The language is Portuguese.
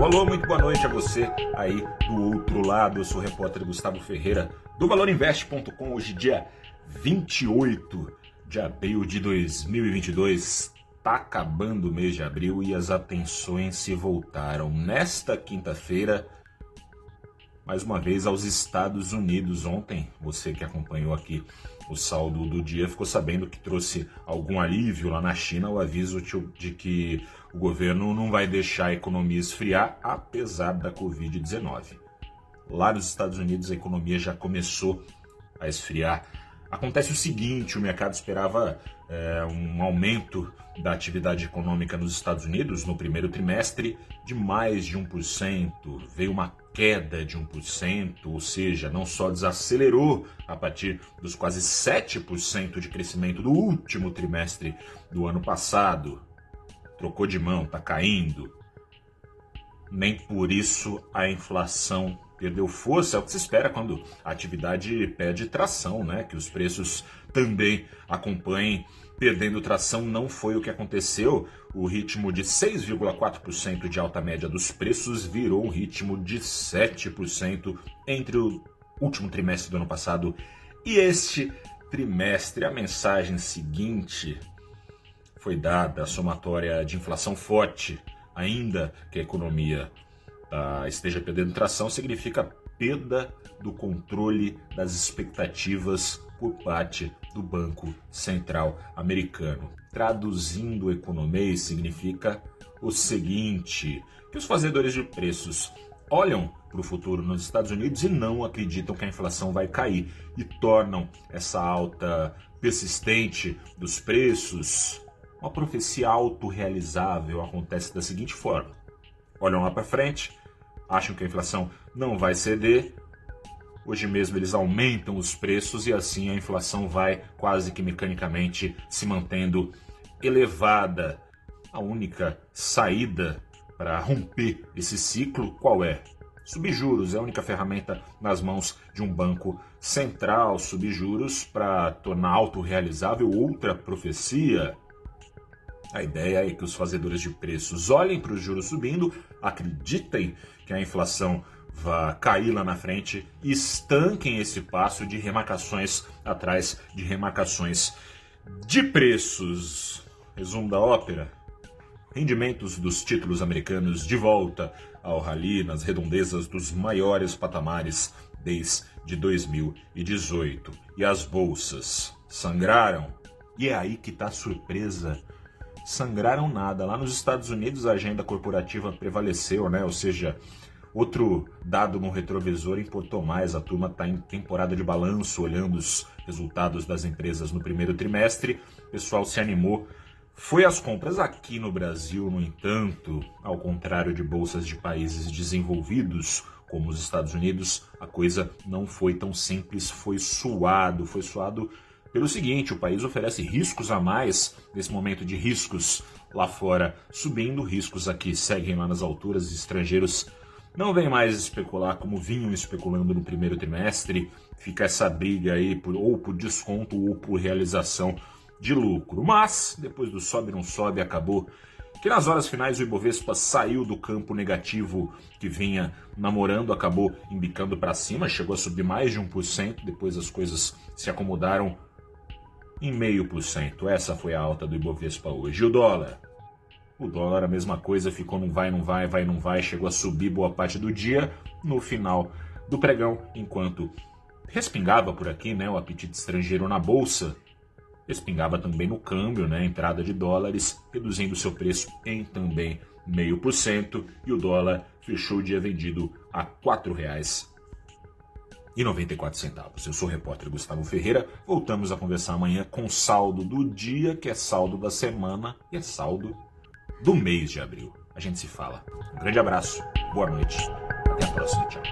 Alô, alô, muito boa noite a você aí do outro lado. Eu sou o repórter Gustavo Ferreira do ValorInvest.com. Hoje, dia 28 de abril de 2022. Tá acabando o mês de abril e as atenções se voltaram nesta quinta-feira mais uma vez aos Estados Unidos. Ontem, você que acompanhou aqui o saldo do dia ficou sabendo que trouxe algum alívio lá na China o aviso de que o governo não vai deixar a economia esfriar, apesar da Covid-19. Lá nos Estados Unidos, a economia já começou a esfriar. Acontece o seguinte: o mercado esperava é, um aumento da atividade econômica nos Estados Unidos no primeiro trimestre de mais de 1%, veio uma queda de 1%, ou seja, não só desacelerou a partir dos quase 7% de crescimento do último trimestre do ano passado, trocou de mão, está caindo. Nem por isso a inflação perdeu força, é o que se espera quando a atividade perde tração, né? Que os preços também acompanhem perdendo tração. Não foi o que aconteceu. O ritmo de 6,4% de alta média dos preços virou um ritmo de 7% entre o último trimestre do ano passado e este trimestre. A mensagem seguinte foi dada, a somatória de inflação forte, ainda que a economia uh, esteja perdendo tração, significa perda do controle das expectativas por parte do Banco Central Americano. Traduzindo economês, significa o seguinte: que os fazedores de preços olham para o futuro nos Estados Unidos e não acreditam que a inflação vai cair e tornam essa alta persistente dos preços uma profecia autorrealizável. Acontece da seguinte forma: olham lá para frente, acham que a inflação não vai ceder. Hoje mesmo eles aumentam os preços e assim a inflação vai quase que mecanicamente se mantendo elevada. A única saída para romper esse ciclo qual é? Subjuros é a única ferramenta nas mãos de um banco central. Subjuros para tornar autorrealizável outra profecia a ideia é que os fazedores de preços olhem para os juros subindo, acreditem que a inflação vai cair lá na frente e estanquem esse passo de remarcações atrás de remarcações de preços. Resumo da ópera: rendimentos dos títulos americanos de volta ao rally nas redondezas dos maiores patamares desde 2018. E as bolsas sangraram. E é aí que está a surpresa sangraram nada. Lá nos Estados Unidos a agenda corporativa prevaleceu, né? Ou seja, outro dado no retrovisor importou mais. A turma está em temporada de balanço, olhando os resultados das empresas no primeiro trimestre. O pessoal se animou. Foi às compras aqui no Brasil, no entanto, ao contrário de bolsas de países desenvolvidos, como os Estados Unidos, a coisa não foi tão simples, foi suado, foi suado pelo seguinte, o país oferece riscos a mais nesse momento de riscos lá fora subindo, riscos aqui seguem lá nas alturas, estrangeiros não vêm mais especular como vinham especulando no primeiro trimestre, fica essa briga aí por, ou por desconto ou por realização de lucro. Mas, depois do sobe não sobe, acabou que nas horas finais o Ibovespa saiu do campo negativo que vinha namorando, acabou embicando para cima, chegou a subir mais de 1%, depois as coisas se acomodaram em meio por cento. Essa foi a alta do Ibovespa hoje. E o dólar? O dólar a mesma coisa, ficou não vai, não vai, vai, não vai, chegou a subir boa parte do dia no final do pregão, enquanto respingava por aqui, né, o apetite estrangeiro na bolsa, respingava também no câmbio, né, entrada de dólares, reduzindo seu preço em também meio por cento, e o dólar fechou o dia vendido a R$ 4,00 e 94 centavos. Eu sou o repórter Gustavo Ferreira. Voltamos a conversar amanhã com saldo do dia, que é saldo da semana e é saldo do mês de abril. A gente se fala. Um grande abraço, boa noite, até a próxima, tchau.